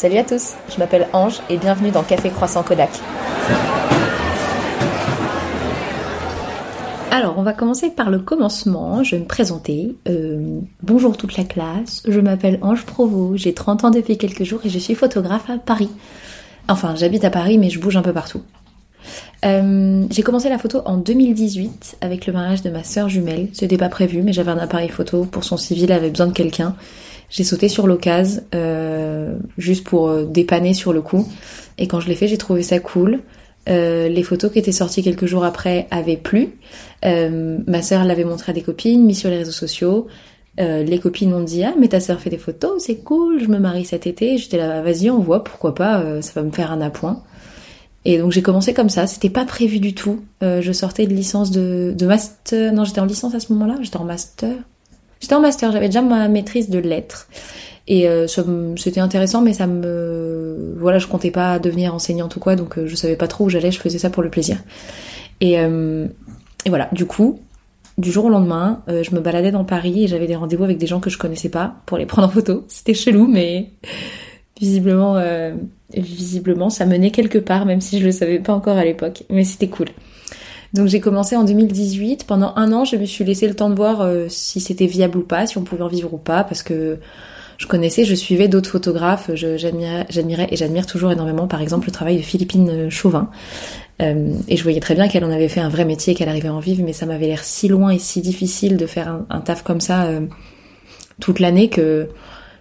Salut à tous, je m'appelle Ange et bienvenue dans Café Croissant Kodak. Alors, on va commencer par le commencement. Je vais me présenter. Euh, bonjour toute la classe. Je m'appelle Ange Provo. J'ai 30 ans depuis quelques jours et je suis photographe à Paris. Enfin, j'habite à Paris, mais je bouge un peu partout. Euh, j'ai commencé la photo en 2018 avec le mariage de ma sœur jumelle. C'était pas prévu, mais j'avais un appareil photo pour son civil, elle avait besoin de quelqu'un. J'ai sauté sur l'occasion euh, juste pour euh, dépanner sur le coup. Et quand je l'ai fait, j'ai trouvé ça cool. Euh, les photos qui étaient sorties quelques jours après avaient plu. Euh, ma sœur l'avait montré à des copines, mis sur les réseaux sociaux. Euh, les copines ont dit ah mais ta sœur fait des photos, c'est cool, je me marie cet été. J'étais là vas-y on voit pourquoi pas, euh, ça va me faire un appoint. Et donc j'ai commencé comme ça, c'était pas prévu du tout. je sortais de licence de, de master, non j'étais en licence à ce moment-là, j'étais en master. J'étais en master, j'avais déjà ma maîtrise de lettres. Et euh, c'était intéressant, mais ça me... Voilà, je comptais pas devenir enseignante ou quoi, donc euh, je savais pas trop où j'allais, je faisais ça pour le plaisir. Et, euh, et voilà, du coup, du jour au lendemain, je me baladais dans Paris et j'avais des rendez-vous avec des gens que je connaissais pas pour les prendre en photo. C'était chelou, mais visiblement, visiblement, ça menait quelque part, même si je le savais pas encore à l'époque. Mais c'était cool. Donc j'ai commencé en 2018. Pendant un an, je me suis laissé le temps de voir euh, si c'était viable ou pas, si on pouvait en vivre ou pas, parce que je connaissais, je suivais d'autres photographes. J'admirais et j'admire toujours énormément, par exemple, le travail de Philippine Chauvin. Euh, et je voyais très bien qu'elle en avait fait un vrai métier, qu'elle arrivait en vivre, mais ça m'avait l'air si loin et si difficile de faire un, taf comme ça euh, toute l'année que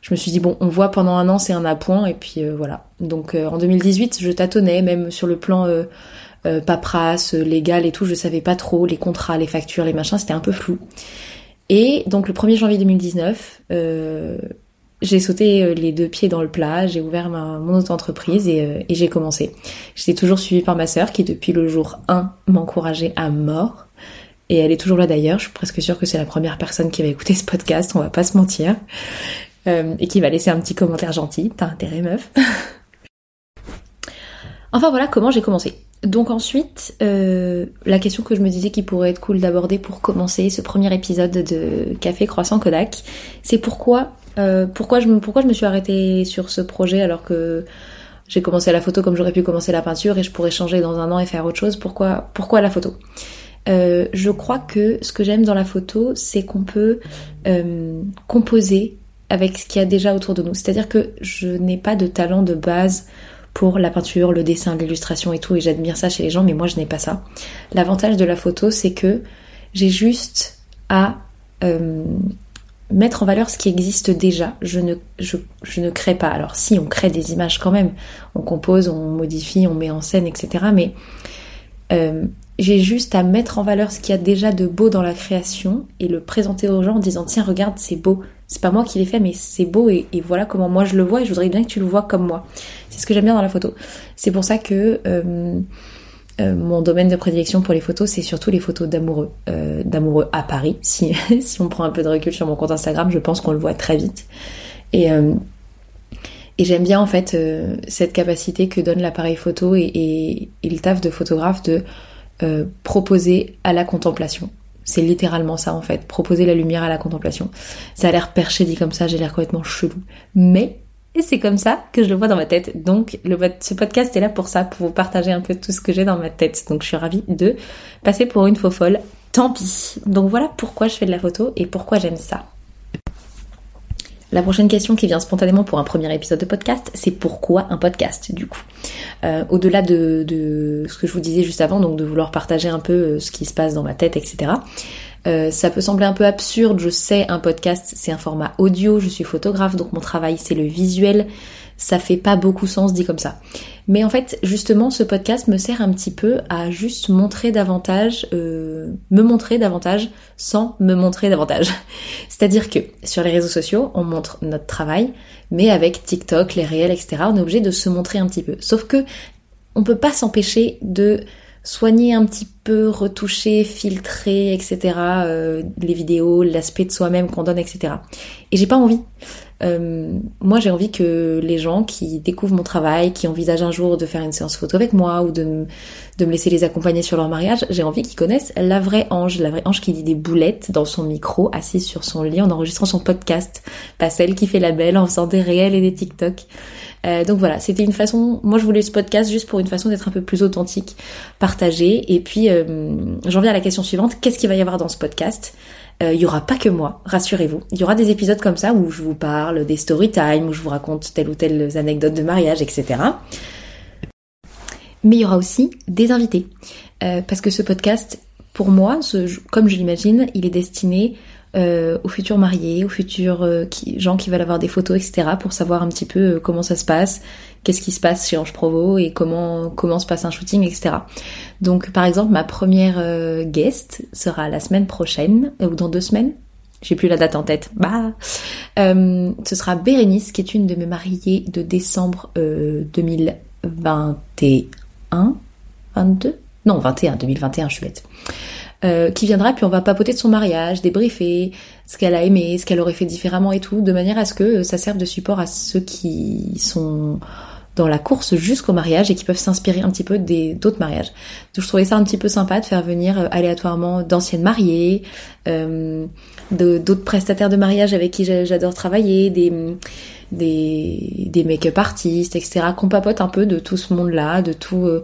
je me suis dit bon, on voit pendant un an, c'est un appoint, et puis voilà. Donc en 2018, je tâtonnais, même sur le plan euh, paperasse, euh, légal et tout, je savais pas trop, les contrats, les factures, les machins, c'était un peu flou. Et donc le 1er janvier 2019, euh, j'ai sauté euh, les deux pieds dans le plat, j'ai ouvert mon auto-entreprise et, et j'ai commencé. J'étais toujours suivie par ma sœur qui depuis le jour 1 m'encourageait à mort. Et elle est toujours là d'ailleurs, je suis presque sûre que c'est la première personne qui va écouter ce podcast, on va pas se mentir. Euh, et qui va laisser un petit commentaire gentil, t'as intérêt meuf. enfin voilà comment j'ai commencé. Donc ensuite, euh, la question que je me disais qui pourrait être cool d'aborder pour commencer ce premier épisode de Café Croissant Kodak, c'est pourquoi, euh, pourquoi, je, pourquoi je me suis arrêtée sur ce projet alors que j'ai commencé la photo comme j'aurais pu commencer la peinture et je pourrais changer dans un an et faire autre chose. Pourquoi, pourquoi la photo? Je crois que ce que j'aime dans la photo, c'est qu'on peut composer avec ce qu'il y a déjà autour de nous. C'est-à-dire que je n'ai pas de talent de base pour la peinture, le dessin, l'illustration et tout, et j'admire ça chez les gens, mais moi je n'ai pas ça. L'avantage de la photo, c'est que j'ai juste à euh, mettre en valeur ce qui existe déjà. Je ne, crée pas. Alors si, on crée des images quand même, on compose, on modifie, on met en scène, etc. Mais euh, j'ai juste à mettre en valeur ce qu'il y a déjà de beau dans la création et le présenter aux gens en disant tiens regarde c'est beau, c'est pas moi qui l'ai fait, mais c'est beau et, voilà comment moi je le vois et je voudrais bien que tu le vois comme moi. C'est ce que j'aime bien dans la photo. C'est pour ça que euh, euh, mon domaine de prédilection pour les photos, c'est surtout les photos d'amoureux, euh, d'amoureux à Paris. Si, on prend un peu de recul sur mon compte Instagram, je pense qu'on le voit très vite. Et, j'aime bien en fait cette capacité que donne l'appareil photo et, le taf de photographe de proposer à la contemplation. C'est littéralement ça en fait, proposer la lumière à la contemplation. Ça a l'air perché dit comme ça, j'ai l'air complètement chelou. Mais c'est comme ça que je le vois dans ma tête. Donc ce podcast est là pour ça, pour vous partager un peu tout ce que j'ai dans ma tête. Donc je suis ravie de passer pour une faux folle. Tant pis. Donc voilà pourquoi je fais de la photo et pourquoi j'aime ça. La prochaine question qui vient spontanément pour un premier épisode de podcast, c'est pourquoi un podcast du coup? Euh, Au-delà de, ce que je vous disais juste avant, donc de vouloir partager un peu euh, ce qui se passe dans ma tête, etc. Euh, ça peut sembler un peu absurde, je sais, un podcast c'est un format audio, je suis photographe, donc mon travail c'est le visuel, ça fait pas beaucoup sens dit comme ça. Mais en fait, justement, ce podcast me sert un petit peu à juste montrer davantage, me montrer davantage sans me montrer davantage. C'est-à-dire que sur les réseaux sociaux, on montre notre travail, mais avec TikTok, les réels, etc., on est obligé de se montrer un petit peu. Sauf que on peut pas s'empêcher de soigner un petit peu retoucher, filtrer, etc. euh, les vidéos, l'aspect de soi-même qu'on donne, etc. Et j'ai pas envie. Euh, moi, j'ai envie que les gens qui découvrent mon travail, qui envisagent un jour de faire une séance photo avec moi ou de, me- de me laisser les accompagner sur leur mariage, j'ai envie qu'ils connaissent la vraie Ange, la vraie Ange qui dit des boulettes dans son micro, assise sur son lit en enregistrant son podcast, pas celle qui fait la belle en faisant des réels et des TikTok. Euh, donc voilà, c'était une façon. Moi, je voulais ce podcast juste pour une façon d'être un peu plus authentique, partagée. Et puis, euh, j'en viens à la question suivante qu'est-ce qu'il va y avoir dans ce podcast? Euh, Il y aura pas que moi, rassurez-vous. Il y aura des épisodes comme ça où je vous parle des story time, où je vous raconte telle ou telle anecdote de mariage, etc. Mais il y aura aussi des invités, Euh, parce que ce podcast, pour moi, comme je l'imagine, il est destiné euh, aux futurs mariés, aux futurs euh, qui- gens qui veulent avoir des photos, etc., pour savoir un petit peu euh, comment ça se passe, qu'est-ce qui se passe chez Ange Provo et comment comment se passe un shooting, etc. Donc, par exemple, ma première euh, guest sera la semaine prochaine euh, ou dans deux semaines. J'ai plus la date en tête. Bah, ce sera Bérénice, qui est une de mes mariées de décembre euh, 2021, 22, non 21, 2021, je suis bête euh, qui viendra, puis on va papoter de son mariage, débriefer ce qu'elle a aimé, ce qu'elle aurait fait différemment et tout, de manière à ce que ça serve de support à ceux qui sont dans la course jusqu'au mariage et qui peuvent s'inspirer un petit peu des d'autres mariages. Donc je trouvais ça un petit peu sympa de faire venir euh, aléatoirement d'anciennes mariées, euh, d'autres prestataires de mariage avec qui j'a- j'adore travailler, des make-up artistes, etc. Qu'on papote un peu de tout ce monde-là, de tout euh, euh,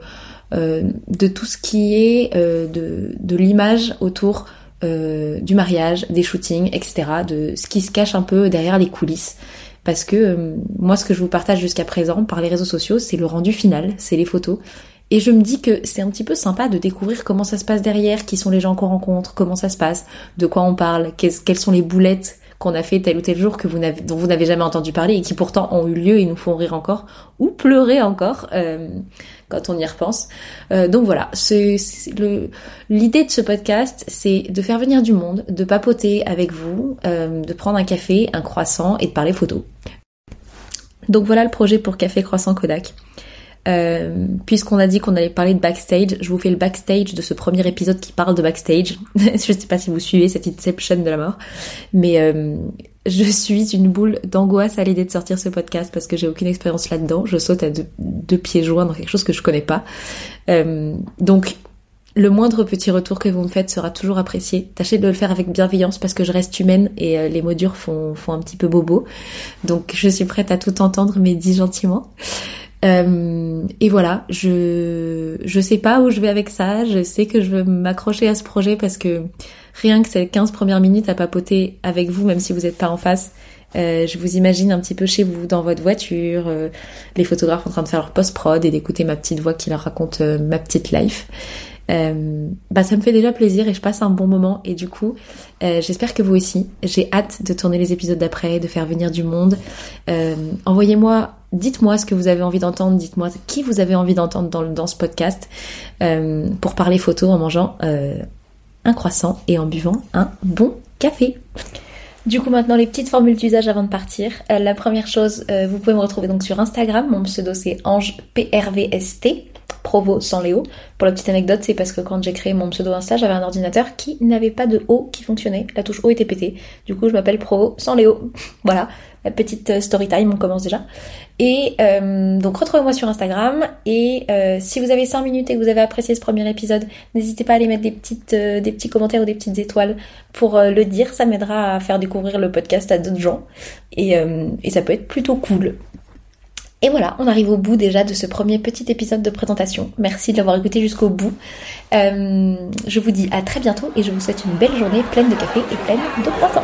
de tout ce qui est euh, de, de l'image autour euh, du mariage, des shootings, etc. De ce qui se cache un peu derrière les coulisses. Parce que euh, moi, ce que je vous partage jusqu'à présent par les réseaux sociaux, c'est le rendu final, c'est les photos. Et je me dis que c'est un petit peu sympa de découvrir comment ça se passe derrière, qui sont les gens qu'on rencontre, comment ça se passe, de quoi on parle, qu'est-ce- quelles sont les boulettes qu'on a fait tel ou tel jour que vous n'avez, dont vous n'avez jamais entendu parler et qui pourtant ont eu lieu et nous font rire encore ou pleurer encore euh, quand on y repense. Euh, donc voilà, l'idée de ce podcast, c'est de faire venir du monde, de papoter avec vous, euh, de prendre un café, un croissant et de parler photo. Donc voilà le projet pour Café Croissant Kodak. Euh, Puisqu'on a dit qu'on allait parler de backstage, je vous fais le backstage de ce premier épisode qui parle de backstage. je sais pas si vous suivez cette Inception de la mort, mais euh, je suis une boule d'angoisse à l'idée de sortir ce podcast parce que j'ai aucune expérience là-dedans. Je saute à deux, pieds joints dans quelque chose que je connais pas. Euh, donc le moindre petit retour que vous me faites sera toujours apprécié. Tâchez de le faire avec bienveillance parce que je reste humaine et les mots durs font, font un petit peu bobo. Donc je suis prête à tout entendre mais dis gentiment. Euh, et voilà, je je sais pas où je vais avec ça. Je sais que je veux m'accrocher à ce projet parce que rien que ces 15 premières minutes à papoter avec vous, même si vous n'êtes pas en face, euh, je vous imagine un petit peu chez vous, dans votre voiture, euh, les photographes en train de faire leur post-prod et d'écouter ma petite voix qui leur raconte ma petite life. Bah ça me fait déjà plaisir et je passe un bon moment et du coup j'espère que vous aussi j'ai hâte de tourner les épisodes d'après de faire venir du monde envoyez-moi dites-moi ce que vous avez envie d'entendre dites-moi qui vous avez envie d'entendre dans, ce podcast euh, pour parler photo en mangeant euh, un croissant et en buvant un bon café. Du coup maintenant les petites formules d'usage avant de partir. Euh, la première chose, vous pouvez me retrouver donc sur Instagram, mon pseudo c'est Ange PRVST, Provo sans Léo. Pour la petite anecdote, c'est parce que quand j'ai créé mon pseudo Insta, j'avais un ordinateur qui n'avait pas de O qui fonctionnait, la touche O était pétée. Du coup je m'appelle Provo sans Léo. voilà, la petite euh, story time, on commence déjà. Et euh, donc retrouvez-moi sur Instagram et euh, si vous avez 5 minutes et que vous avez apprécié ce premier épisode, n'hésitez pas à aller mettre des petits commentaires ou des petites étoiles pour le dire, ça m'aidera à faire découvrir le podcast à d'autres gens et ça peut être plutôt cool. Et voilà, on arrive au bout déjà de ce premier petit épisode de présentation. Merci de l'avoir écouté jusqu'au bout. Euh, je vous dis à très bientôt et je vous souhaite une belle journée pleine de café et pleine de croissants.